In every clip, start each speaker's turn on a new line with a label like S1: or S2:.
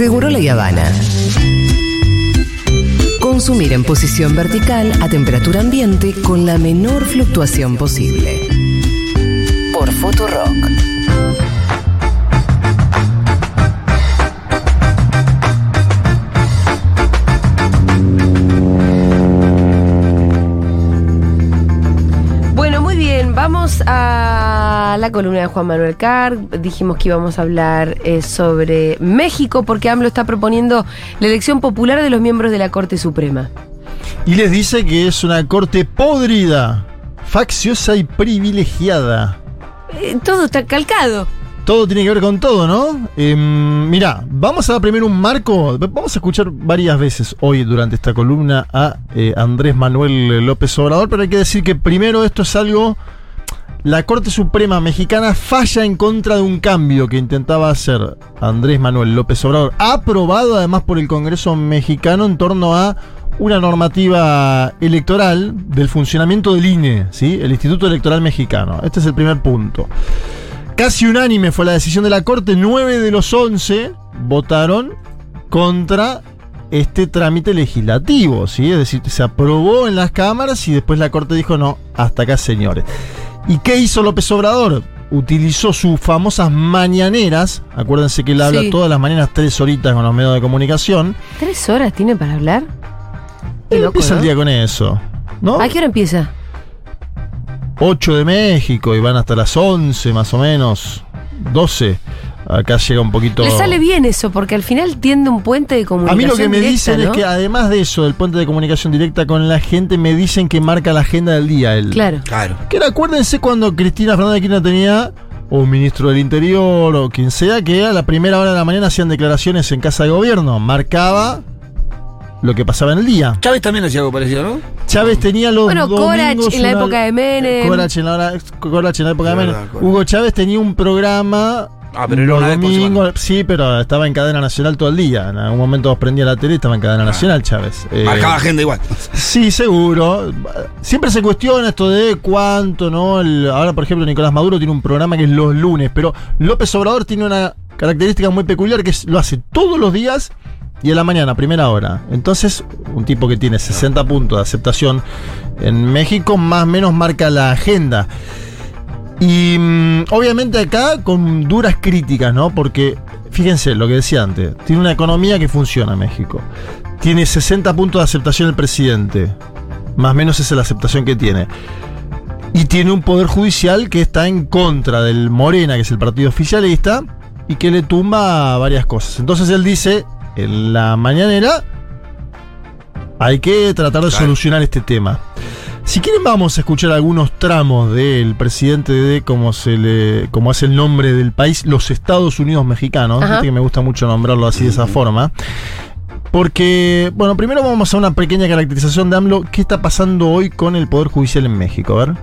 S1: Seguro la Habana. Consumir en posición vertical a temperatura ambiente con la menor fluctuación posible. Por Futurock.
S2: Bueno, muy bien, vamos a la columna de Juan Manuel Carr. Dijimos que íbamos a hablar eh, sobre México porque AMLO está proponiendo la elección popular de los miembros de la Corte Suprema.
S3: Y les dice que es una corte podrida, facciosa y privilegiada.
S2: Eh, todo está calcado.
S3: Todo tiene que ver con todo, ¿no? Eh, mirá, vamos a dar primero un marco. Vamos a escuchar varias veces hoy durante esta columna a eh, Andrés Manuel López Obrador, pero hay que decir que primero esto es algo. La Corte Suprema Mexicana falla en contra de un cambio que intentaba hacer Andrés Manuel López Obrador, aprobado además por el Congreso mexicano en torno a una normativa electoral del funcionamiento del INE, ¿sí? el Instituto Electoral Mexicano. Este es el primer punto. Casi unánime fue la decisión de la Corte, nueve de los once votaron contra este trámite legislativo, ¿sí? Es decir, se aprobó en las cámaras y después la Corte dijo, no, hasta acá señores. ¿Y qué hizo López Obrador? Utilizó sus famosas mañaneras, acuérdense que él habla
S2: Sí.
S3: todas las mañanas tres horitas con los medios de comunicación.
S2: ¿Tres horas tiene para hablar? Qué loco,
S3: empieza
S2: ¿no?
S3: el día con eso, ¿no?
S2: ¿A qué hora empieza?
S3: 8 de México y van hasta las 11 más o menos, 12. Acá llega un poquito...
S2: Le sale bien eso, porque al final tiende un puente de
S3: A
S2: comunicación.
S3: mí lo que me
S2: directa,
S3: dicen
S2: ¿no?
S3: es que además de eso, del puente de comunicación directa con la gente, me dicen que marca la agenda del día. él.
S2: Claro.
S4: Claro.
S3: Que era, acuérdense cuando Cristina Fernández de Kirchner tenía o un ministro del Interior o quien sea, que a la primera hora de la mañana hacían declaraciones en casa de gobierno. Marcaba lo que pasaba en el día.
S4: Chávez también hacía algo parecido, ¿no?
S3: Chávez tenía los
S2: Bueno, Corach en la época de Menem.
S3: Corach en la, hora- Corach en la época de Menem. Hugo Chávez tenía un programa
S4: Ah, pero era una vez por
S3: sí, pero estaba en cadena nacional todo el día. En algún momento prendía la tele y estaba en cadena nacional, Chávez. Eh,
S4: Marcaba agenda igual.
S3: Sí, seguro. Siempre se cuestiona esto de cuánto, ¿no? El- ahora, por ejemplo, Nicolás Maduro tiene un programa que es los lunes, pero López Obrador tiene una característica muy peculiar que es, lo hace todos los días y a la mañana, primera hora. Entonces, un tipo que tiene 60 puntos de aceptación en México, más o menos marca la agenda. Y mm, obviamente acá con duras críticas, ¿no? Porque, fíjense lo que decía antes, tiene una economía que funciona México. Tiene 60 puntos de aceptación el presidente. Más o menos esa es la aceptación que tiene. Y tiene un poder judicial que está en contra del Morena, que es el partido oficialista, y que le tumba varias cosas. Entonces él dice, en la mañanera, hay que tratar de
S4: Claro.
S3: solucionar este tema. Si quieren vamos a escuchar algunos tramos del presidente de como se le como es el nombre del país, los Estados Unidos mexicanos,
S2: Ajá.
S3: Que me gusta mucho nombrarlo así de esa forma. Porque, bueno, primero vamos a una pequeña caracterización de AMLO. ¿Qué está pasando hoy con el Poder Judicial en México? A ver.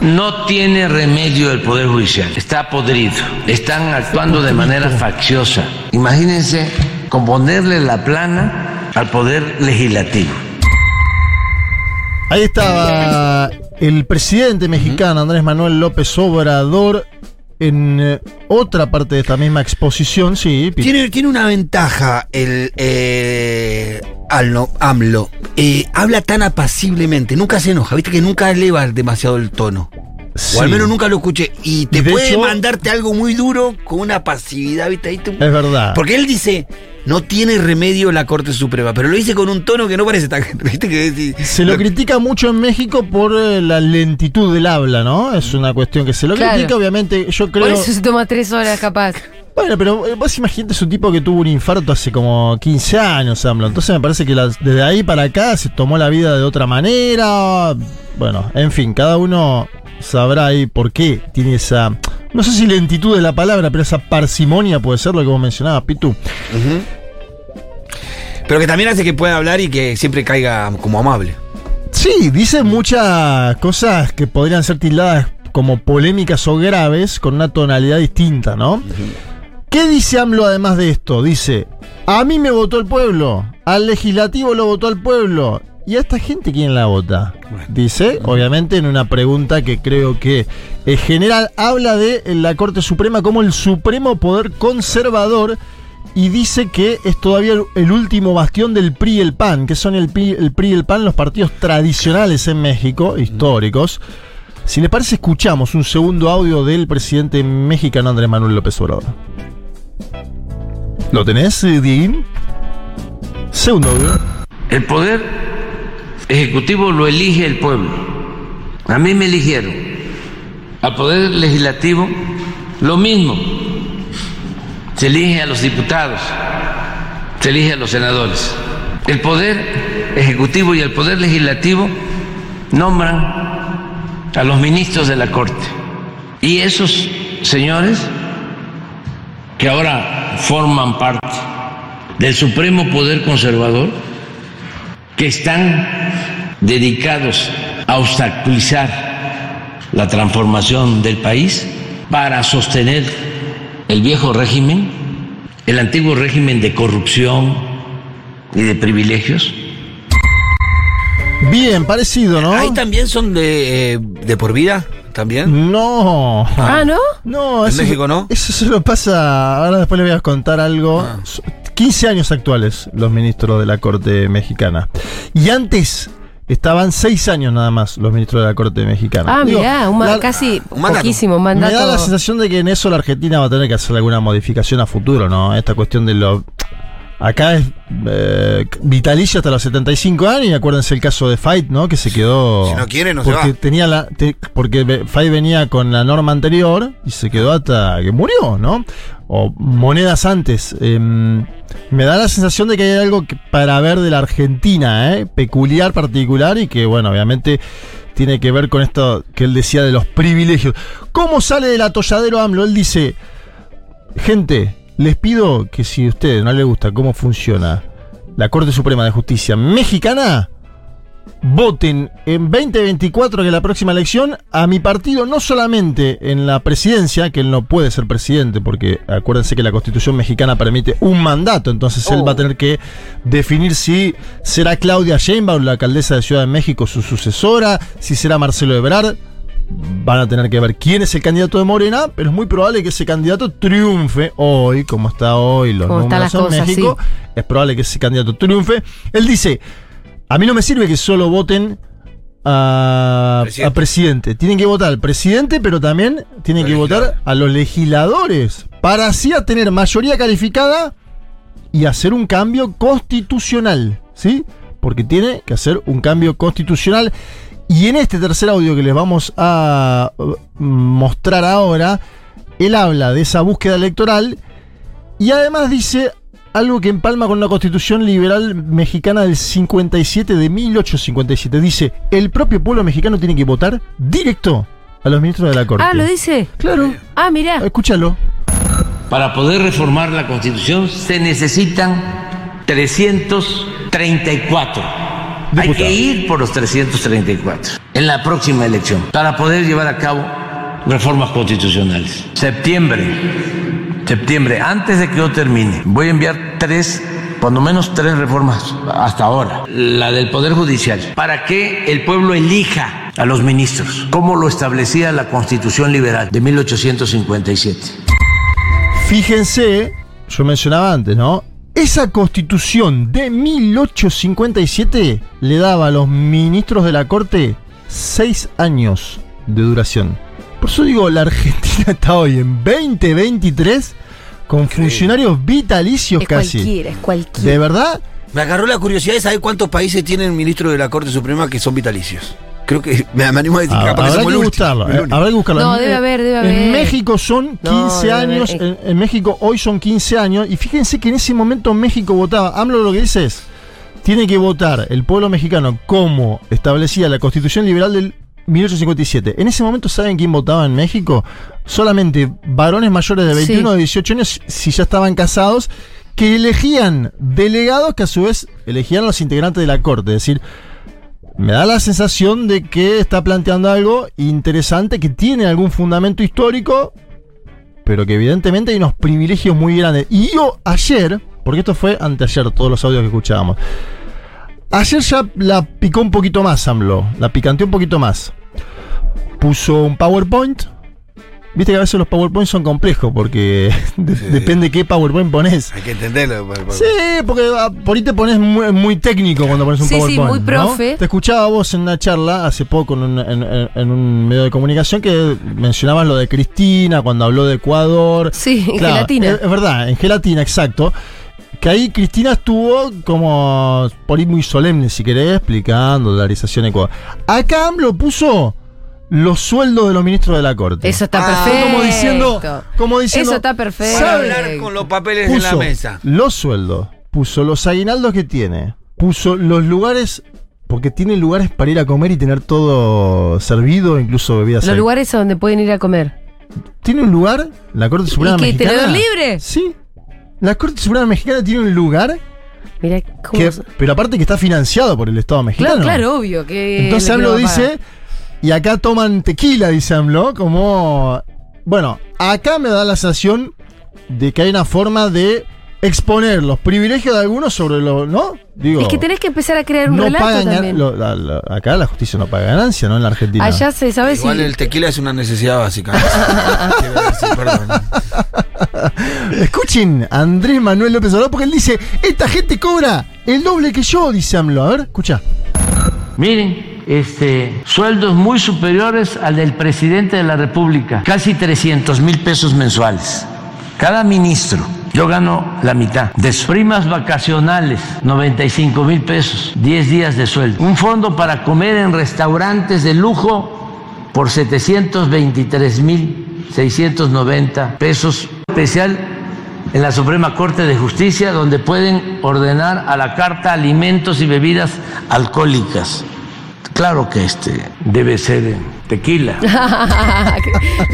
S5: No tiene remedio el Poder Judicial, está podrido. Están actuando de manera facciosa. Imagínense componerle la plana al Poder Legislativo.
S3: Ahí estaba el presidente mexicano Andrés Manuel López Obrador en eh, otra parte de esta misma exposición, sí.
S4: Tiene, tiene una ventaja el eh, AMLO. AMLO. Eh, habla tan apaciblemente, nunca se enoja, viste que nunca eleva demasiado el tono.
S3: sí.
S4: O al menos nunca lo escuché. Y te
S3: Y
S4: puede
S3: hecho-
S4: mandarte algo muy duro con una pasividad, viste ahí. tú-
S3: Es verdad.
S4: Porque él dice, no tiene remedio la Corte Suprema, pero lo dice con un tono que no parece tan... ¿Viste que?
S3: Se lo critica mucho en México por eh, la lentitud del habla, ¿no? Es una cuestión que se lo
S2: Claro.
S3: critica, obviamente. Yo creo.
S2: Por eso se toma tres horas capaz.
S3: Bueno, pero eh, vos imagínate, es un tipo que tuvo un infarto hace como 15 años, AMLO. Entonces me parece que las- desde ahí para acá se tomó la vida de otra manera. Bueno, en fin, cada uno sabrá ahí por qué tiene esa. No sé si lentitud de la palabra, pero esa parsimonia puede ser lo que vos mencionabas, Pitu.
S4: Pero que también hace que pueda hablar y que siempre caiga como amable.
S3: Sí, dice muchas cosas que podrían ser tildadas como polémicas o graves con una tonalidad distinta, ¿no? ¿Qué dice AMLO además de esto? Dice, a mí me votó el pueblo, al legislativo lo votó el pueblo, ¿y a esta gente quién la vota? Dice, obviamente en una pregunta que creo que es general, habla de la Corte Suprema como el supremo poder conservador y dice que es todavía el- último bastión del PRI y el PAN, que son el PRI, el PRI y el PAN los partidos tradicionales en México, históricos. Si les parece, escuchamos un segundo audio del presidente mexicano Andrés Manuel López Obrador. ¿Lo tenés, eh, Dieguín? Segundo audio.
S5: El poder ejecutivo lo elige el pueblo. A mí me eligieron. Al poder legislativo, lo mismo. Se elige a los diputados, se elige a los senadores. El poder ejecutivo y el poder legislativo nombran a los ministros de la Corte. Y esos señores que ahora forman parte del Supremo Poder Conservador, que están dedicados a obstaculizar la transformación del país para sostener el viejo régimen, el antiguo régimen de corrupción y de privilegios.
S3: Bien, parecido, ¿no?
S4: Ahí también son de, eh, de por vida, también.
S3: No.
S2: Ah, ¿no?
S3: No,
S4: En
S3: eso,
S4: México, ¿no?
S3: Eso solo pasa. Ahora después le voy a contar algo.
S4: Ah.
S3: So- 15 años actuales los ministros de la Corte Mexicana. Y antes estaban 6 años nada más los ministros de la Corte Mexicana.
S2: Ah,
S3: Digo,
S2: mirá, un
S3: la-
S2: casi
S4: un mandato.
S2: poquísimo, un
S3: Me da la sensación de que en eso la Argentina va a tener que hacer alguna modificación a futuro, ¿no? Esta cuestión de lo. Acá es eh, vitalicio hasta los 75 años y acuérdense el caso de Fight, ¿no? Que se quedó...
S4: Si no quiere, no se
S3: porque
S4: va.
S3: Tenía la, te- porque Fight venía con la norma anterior y se quedó hasta que murió, ¿no? O monedas antes. Em, me da la sensación de que hay algo que- para ver de la Argentina, ¿eh? Peculiar, particular y que, bueno, obviamente tiene que ver con esto que él decía de los privilegios. ¿Cómo sale del atolladero AMLO? Él dice, gente, les pido que si a ustedes no les gusta cómo funciona la Corte Suprema de Justicia mexicana, voten en 2024, que es la próxima elección, a mi partido, no solamente en la presidencia, que él no puede ser presidente, porque acuérdense que la Constitución mexicana permite un mandato, entonces él
S4: Oh.
S3: va a tener que definir si será Claudia Sheinbaum, la alcaldesa de Ciudad de México, su sucesora, si será Marcelo Ebrard. Van a tener que ver quién es el candidato de Morena, pero es muy probable que ese candidato triunfe hoy, como está hoy los
S2: Como
S3: números en
S2: cosas,
S3: México. Es probable que ese candidato triunfe. Él dice, a mí no me sirve que solo voten a
S4: Presidente.
S3: a presidente. Tienen que votar al presidente, pero también tienen
S4: Los
S3: que votar a los legisladores para así a tener mayoría calificada y hacer un cambio constitucional, ¿sí? Porque tiene que hacer un cambio constitucional. Y en este tercer audio que les vamos a uh, mostrar ahora, él habla de esa búsqueda electoral y además dice algo que empalma con la constitución liberal mexicana del 57, de 1857. Dice, el propio pueblo mexicano tiene que votar directo a los ministros de la Corte.
S2: Ah, ¿lo dice?
S3: Claro,
S2: Ah, mirá.
S3: escúchalo.
S5: Para poder reformar la Constitución se necesitan 334. Hay
S3: Diputado.
S5: que ir por los 334 en la próxima elección para poder llevar a cabo reformas constitucionales. Septiembre, septiembre, antes de que yo termine, voy a enviar tres, cuando menos tres reformas hasta ahora. La del Poder Judicial, para que el pueblo elija a los ministros, como lo establecía la Constitución Liberal de 1857.
S3: Fíjense, yo mencionaba antes, ¿no? Esa constitución de 1857 le daba a los ministros de la corte seis años de duración. Por eso digo, la Argentina está hoy en 2023 con funcionarios vitalicios
S2: Es
S3: casi.
S2: cualquiera, es cualquiera.
S3: ¿De verdad?
S4: Me agarró la curiosidad de saber cuántos países tienen ministros de la Corte Suprema que son vitalicios. Creo que me, me animo a decir
S3: Ah,
S4: capaz que
S3: habrá que
S4: último,
S3: buscarlo. eh, habrá que buscarlo.
S2: No,
S3: En-
S2: debe haber, debe
S3: En
S2: haber.
S3: México son 15
S2: No, debe haber.
S3: años. En, en México hoy son 15 años. Y fíjense que en ese momento México votaba. AMLO lo que dice es: tiene que votar el pueblo mexicano como establecía la constitución liberal del 1857. En ese momento, ¿saben quién votaba en México? Solamente varones mayores de 21 o
S2: Sí.
S3: de 18 años, si ya estaban casados, que elegían delegados que a su vez elegían a los integrantes de la corte. Es decir, me da la sensación de que está planteando algo interesante que tiene algún fundamento histórico, pero que evidentemente hay unos privilegios muy grandes. Y yo ayer, porque esto fue anteayer, todos los audios que escuchábamos, ayer ya la picó un poquito más AMLO, la picanteó un poquito más. Puso un PowerPoint Viste que a veces los PowerPoint son complejos porque de- depende qué PowerPoint pones.
S4: Hay que entenderlo. por-
S3: Sí, porque ah, por ahí te pones muy, muy técnico cuando pones un
S2: Sí, sí,
S3: PowerPoint.
S2: muy
S3: ¿no?
S2: profe.
S3: Te escuchaba vos en una charla hace poco en un, en- en- en un medio de comunicación que mencionabas lo de Cristina cuando habló de Ecuador.
S2: Sí, en
S3: Claro,
S2: gelatina.
S3: Es, es verdad, en gelatina, exacto. Que ahí Cristina estuvo como por ahí muy solemne, si querés, explicando dolarización Ecuador. Acá AMLO puso los sueldos de los ministros de la Corte.
S2: Eso está
S4: Ah,
S2: perfecto.
S3: como diciendo, como diciendo,
S2: Eso está perfecto.
S4: Hablar con los papeles en la
S3: puso
S4: mesa.
S3: los sueldos, puso los aguinaldos que tiene, puso los lugares, porque tiene lugares para ir a comer y tener todo servido, incluso bebidas.
S2: Los
S3: ahí.
S2: lugares a donde pueden ir a comer.
S3: ¿Tiene un lugar? ¿La Corte Suprema
S2: ¿Y qué,
S3: Mexicana?
S2: tenedor libre?
S3: Sí. La Corte Suprema Mexicana tiene un lugar,
S2: Mira cómo.
S3: que, pero aparte que está financiado por el Estado mexicano.
S2: Claro, claro, obvio. Que
S3: Entonces AMLO
S2: pagar.
S3: Y acá toman tequila, dice AMLO, como... Bueno, acá me da la sensación de que hay una forma de exponer los privilegios de algunos sobre los... ¿No? Digo...
S2: Es que tenés que empezar a crear un
S3: no
S2: relato
S3: pagan
S2: también.
S3: lo- la- la- acá la justicia no paga ganancia, ¿no? En la Argentina.
S2: Allá se sabe si.
S4: Igual el tequila es una necesidad básica. Decir.
S3: Escuchen a Andrés Manuel López Obrador porque él dice, esta gente cobra el doble que yo, dice AMLO. A ver, escucha.
S5: Miren, este, sueldos muy superiores al del presidente de la República, casi 300 mil pesos mensuales. Cada ministro, yo gano la mitad. De primas vacacionales, 95 mil pesos, 10 días de sueldo. Un fondo para comer en restaurantes de lujo por 723 mil 690 pesos. Especial en la Suprema Corte de Justicia, donde pueden ordenar a la carta alimentos y bebidas alcohólicas. Claro que este debe ser tequila.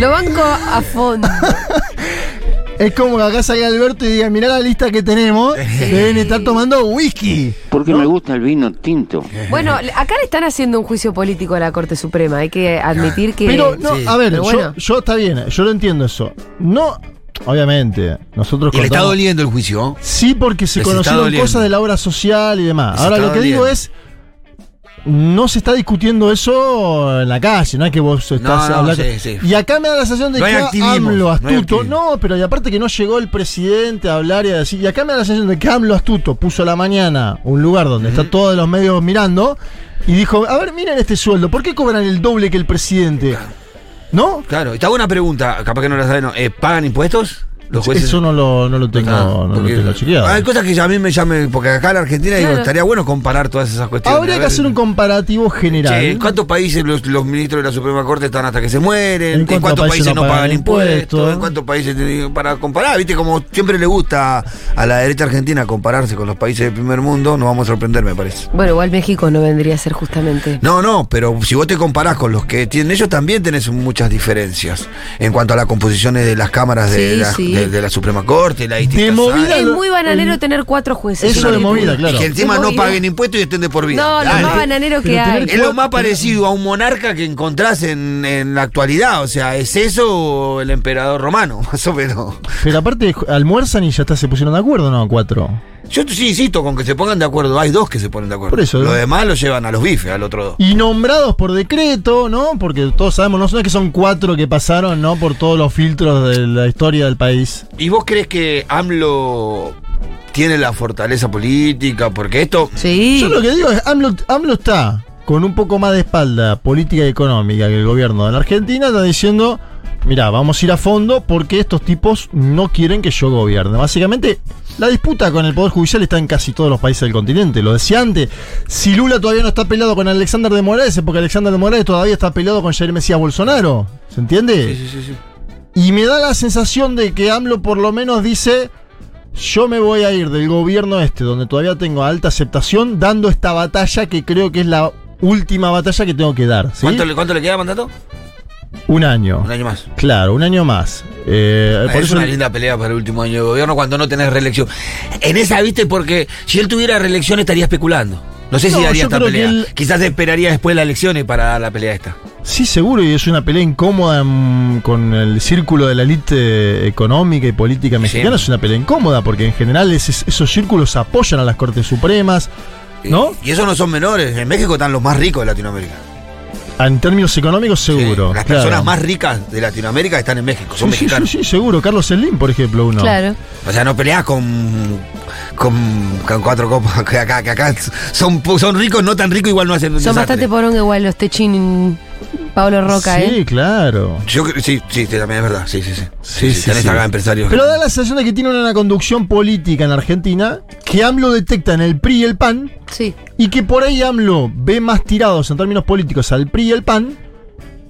S2: Lo banco a fondo.
S3: Es como que acá salga Alberto y diga, mirá la lista que tenemos, deben estar tomando whisky.
S6: Porque me gusta el vino tinto.
S2: Bueno, acá le están haciendo un juicio político a la Corte Suprema. Hay que admitir que.
S3: Pero, no,
S4: Sí.
S3: a ver,
S2: Pero
S3: yo,
S2: bueno.
S3: yo está bien, yo lo entiendo eso. No, obviamente, nosotros
S4: Y le está doliendo el juicio.
S3: Sí, porque se
S4: Les
S3: conocieron cosas de la obra social y demás.
S4: Les
S3: Ahora lo que digo es. No se está discutiendo eso en la calle, no es que vos estás
S4: no,
S3: hablando.
S4: sí, sí.
S3: Y acá me da la sensación de
S4: No
S3: que AMLO astuto. No, pero y aparte que no llegó el presidente a hablar y a decir. Y acá me da la sensación de que AMLO astuto puso a la mañana un lugar donde está todos los medios mirando y dijo: A ver, miren este sueldo, ¿por qué cobran el doble que el presidente? ¿No?
S4: Claro, está buena pregunta, capaz que no la saben. ¿no? Eh, ¿Pagan impuestos? Los jueces.
S3: Eso no lo, no lo tengo,
S4: Ah,
S3: no lo tengo chequeado.
S4: Hay cosas que a mí me llamen, porque acá en la Argentina digo, estaría bueno comparar todas esas cuestiones.
S3: Habría que hacer un comparativo general.
S4: che, ¿En cuántos países los, los ministros de la Suprema Corte están hasta que se mueren?
S3: ¿En
S4: ¿En,
S3: cuántos países
S4: países,
S3: no pagan
S4: pagan impuestos?
S3: impuestos?
S4: ¿En cuántos países para comparar? Viste, como siempre le gusta a la derecha argentina compararse con los países del primer mundo, nos vamos a sorprender, me parece.
S2: Bueno, igual México no vendría a ser justamente.
S4: No, no, pero si vos te comparás con los que tienen ellos, también tenés muchas diferencias en cuanto a las composiciones de las cámaras de,
S2: Sí,
S4: la,
S2: sí.
S4: De- de la Suprema Corte, la distintas
S3: movida
S2: Es
S3: lo-
S2: muy bananero
S3: el-
S2: tener cuatro jueces.
S3: Eso de movida, claro.
S4: Y que encima
S2: De
S4: no paguen impuestos y estén de por vida.
S2: No, lo
S4: Dale.
S2: más bananero que hay.
S4: Es lo más parecido a un monarca que encontrás en, en la actualidad. O sea, ¿es eso o el emperador romano? Más o menos.
S3: Pero aparte almuerzan y ya está, se pusieron de acuerdo, ¿no? Cuatro.
S4: Yo sí insisto con que se pongan de acuerdo. Hay dos que se ponen de acuerdo.
S3: Por eso,
S4: Los
S3: ¿no?
S4: demás los llevan a los bifes, al otro dos.
S3: Y nombrados por decreto, ¿no? Porque todos sabemos, no son que son cuatro que pasaron, ¿no? Por todos los filtros de la historia del país.
S4: ¿Y vos crees que AMLO tiene la fortaleza política? Porque esto.
S2: Sí.
S3: Yo lo que digo es, AMLO, AMLO está con un poco más de espalda política y económica que el gobierno de la Argentina, está diciendo, mira, vamos a ir a fondo porque estos tipos no quieren que yo gobierne. Básicamente, la disputa con el Poder Judicial está en casi todos los países del continente. Lo decía antes, si Lula todavía no está peleado con Alexander de Morales, es porque Alexander de Morales todavía está peleado con Jair Mesías Bolsonaro. ¿Se entiende?
S4: Sí, sí, sí.
S3: Y me da la sensación de que AMLO por lo menos dice, yo me voy a ir del gobierno este, donde todavía tengo alta aceptación, dando esta batalla que creo que es la última batalla que tengo que dar. ¿sí?
S4: ¿Cuánto, le, ¿Cuánto le queda mandato?
S3: Un año.
S4: Un año más.
S3: Claro, un año más. Eh, por
S4: es
S3: eso
S4: una linda pelea para el último año de gobierno cuando no tenés reelección. En esa, viste, porque si él tuviera reelección estaría especulando. No sé si daría esta pelea.
S3: él-
S4: Quizás esperaría después de las elecciones para dar la pelea esta.
S3: Sí, seguro, y es una pelea incómoda con el círculo de la élite económica y política mexicana.
S4: Sí.
S3: Es una pelea incómoda porque en general es- esos círculos apoyan a las Cortes Supremas, ¿no?
S4: Y esos no son menores. En México están los más ricos de Latinoamérica.
S3: En términos económicos, seguro.
S4: Sí, Las
S3: claro.
S4: personas más ricas de Latinoamérica están en México, son
S3: Sí, sí,
S4: mexicanos.
S3: Sí, sí, seguro. Carlos Slim, por ejemplo, uno.
S2: Claro.
S4: O sea, no peleas con, con, con cuatro copas que acá, que acá son, son ricos, no tan ricos, igual no hacen
S2: Son
S4: desastre.
S2: bastante poronga igual los Techin Pablo Roca,
S3: sí,
S2: ¿eh?
S3: claro.
S4: Yo creo- sí, sí, también es verdad. Sí, sí, sí.
S3: Sí, sí,
S4: tenés
S3: sí.
S4: acá empresarios.
S3: Pero da la sensación de que tiene una conducción política en Argentina que AMLO detecta en el PRI y el PAN
S2: Sí.
S3: y que por ahí AMLO ve más tirados en términos políticos al PRI y el PAN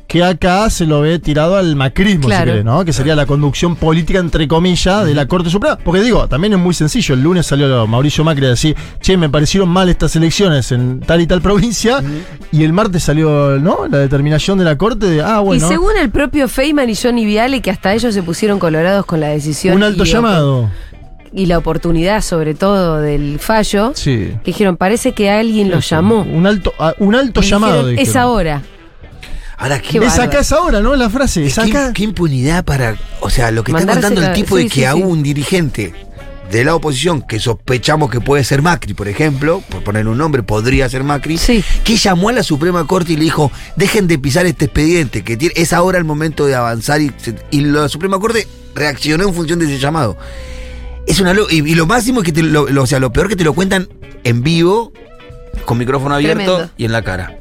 S3: que acá se lo ve tirado al macrismo,
S2: Claro.
S3: si querés, ¿no? Que sería la conducción política, entre comillas, de la Corte Suprema. Porque digo, también es muy sencillo. El lunes salió Mauricio Macri a decir, che, me parecieron mal estas elecciones en tal y tal provincia. Y el martes salió, ¿no? La determinación de la Corte de, ah, bueno.
S2: y según el propio Feynman y Johnny Viale, que hasta ellos se pusieron colorados con la decisión.
S3: un alto
S2: y,
S3: llamado.
S2: Y la oportunidad, sobre todo, del fallo.
S3: Sí.
S2: Que dijeron, parece que alguien lo llamó.
S3: Un alto, ah, un alto
S2: Y
S3: llamado.
S2: dijeron, es ahora.
S4: Ahora,
S2: Qué
S4: ¿qué,
S3: Es
S2: bárbaro.
S3: acá, es ahora, ¿no? La frase. Es
S4: qué,
S3: acá.
S4: qué impunidad para. O sea, lo que está contando el
S2: la-
S4: tipo
S2: sí,
S4: de que
S2: sí,
S4: a
S2: sí.
S4: un dirigente de la oposición, que sospechamos que puede ser Macri, por ejemplo, por poner un nombre, podría ser Macri,
S2: Sí.
S4: que llamó a la Suprema Corte y le dijo: dejen de pisar este expediente, que tiene- es ahora el momento de avanzar. Y, la Suprema Corte reaccionó en función de ese llamado. Es una y, y lo máximo es que te lo, lo- o sea, lo peor que te lo cuentan en vivo, con micrófono abierto
S2: Tremendo.
S4: y en la cara.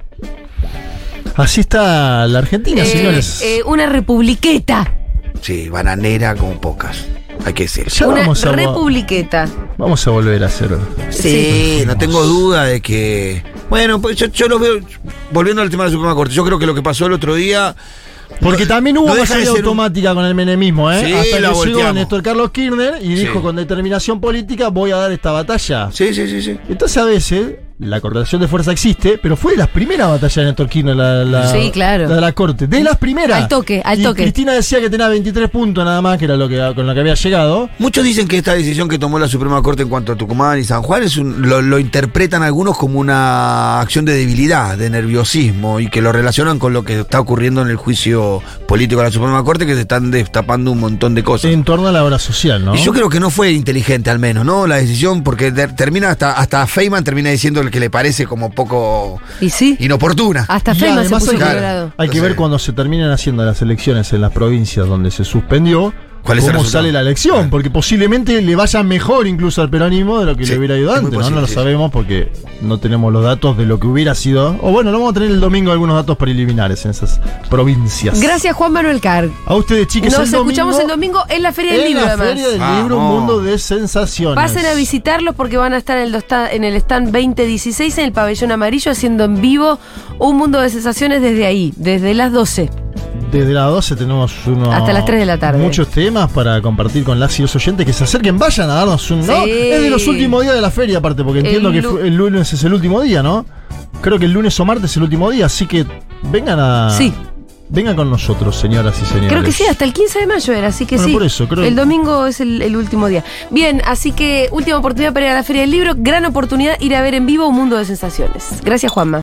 S3: Así está la Argentina,
S2: Eh,
S3: señores.
S2: eh, una republiqueta.
S4: Sí, bananera como pocas. Hay que decir.
S3: Ya
S2: una
S3: vamos a,
S2: republiqueta.
S3: vamos a volver a hacer.
S4: Sí, no tengo duda de que. Bueno, pues yo, yo lo veo. Volviendo al tema de la Suprema Corte, yo creo que lo que pasó el otro día.
S3: Porque
S4: no-
S3: también hubo
S4: no deja de
S3: mayoría
S4: ser un-
S3: automática con el menemismo, ¿eh?
S4: Sí,
S3: Hasta que
S4: la
S3: llegó
S4: volteamos.
S3: Néstor Carlos Kirchner y
S4: Sí.
S3: dijo con determinación política voy a dar esta batalla.
S4: Sí, sí, sí, sí.
S3: Entonces a veces la correlación de fuerza existe, pero fue de las primeras batallas de Néstor Kirchner la, la-
S2: Sí, claro.
S3: la de la corte. De las primeras.
S2: Al toque, al
S3: Y
S2: toque.
S3: Cristina decía que tenía 23 puntos nada más, que era lo que con lo que había llegado.
S4: Muchos dicen que esta decisión que tomó la Suprema Corte en cuanto a Tucumán y San Juan es un- lo, lo interpretan algunos como una acción de debilidad, de nerviosismo y que lo relacionan con lo que está ocurriendo en el juicio político de la Suprema Corte, que se están destapando un montón de cosas.
S3: En torno a la obra social, ¿no?
S4: Y yo creo que no fue inteligente al menos, ¿no? La decisión, porque de- termina hasta, hasta Feynman termina diciendo el que le parece como poco
S2: Y sí.
S4: inoportuna.
S2: Hasta
S3: Y
S2: Feynman se puso
S3: hay, que-
S2: colorado.
S3: hay que
S4: Entonces-
S3: ver cuando se terminen haciendo las elecciones en las provincias donde se suspendió.
S4: ¿Cuál es el
S3: ¿Cómo sale la elección?
S4: Claro.
S3: Porque posiblemente le vaya mejor incluso al peronismo de lo que
S4: Sí,
S3: le hubiera ido antes, ¿no?
S4: posible,
S3: No lo
S4: sí.
S3: sabemos porque no tenemos los datos de lo que hubiera sido. O bueno, no vamos a tener el domingo algunos datos preliminares en esas provincias.
S2: Gracias, Juan Manuel Carg.
S3: A ustedes, chiques,
S2: Nos
S3: el domingo,
S2: escuchamos el domingo en la Feria del
S3: en
S2: Libro,
S3: la
S2: además.
S3: Feria del. Libro, un mundo de sensaciones.
S2: Pasen a visitarlos porque van a estar en el, en el stand 2016 en el pabellón amarillo haciendo en vivo un mundo de sensaciones desde ahí, desde las 12.
S3: Desde las 12 tenemos uno,
S2: Hasta las 3 de la tarde.
S3: muchos temas para compartir con las y los oyentes que se acerquen, vayan a darnos un. ¿no? Es de los últimos días de la feria, aparte, porque
S2: El
S3: entiendo que el lunes es el último día, ¿no? Creo que el lunes o martes es el último día, así que vengan a.
S2: Sí.
S3: Vengan con nosotros, señoras y señores.
S2: Creo que sí, hasta el 15 de mayo era, así que
S3: Bueno,
S2: sí.
S3: por eso, creo-
S2: El domingo es el, el último día. Bien, así que última oportunidad para ir a la Feria del Libro, gran oportunidad ir a ver en vivo un mundo de sensaciones. Gracias, Juanma.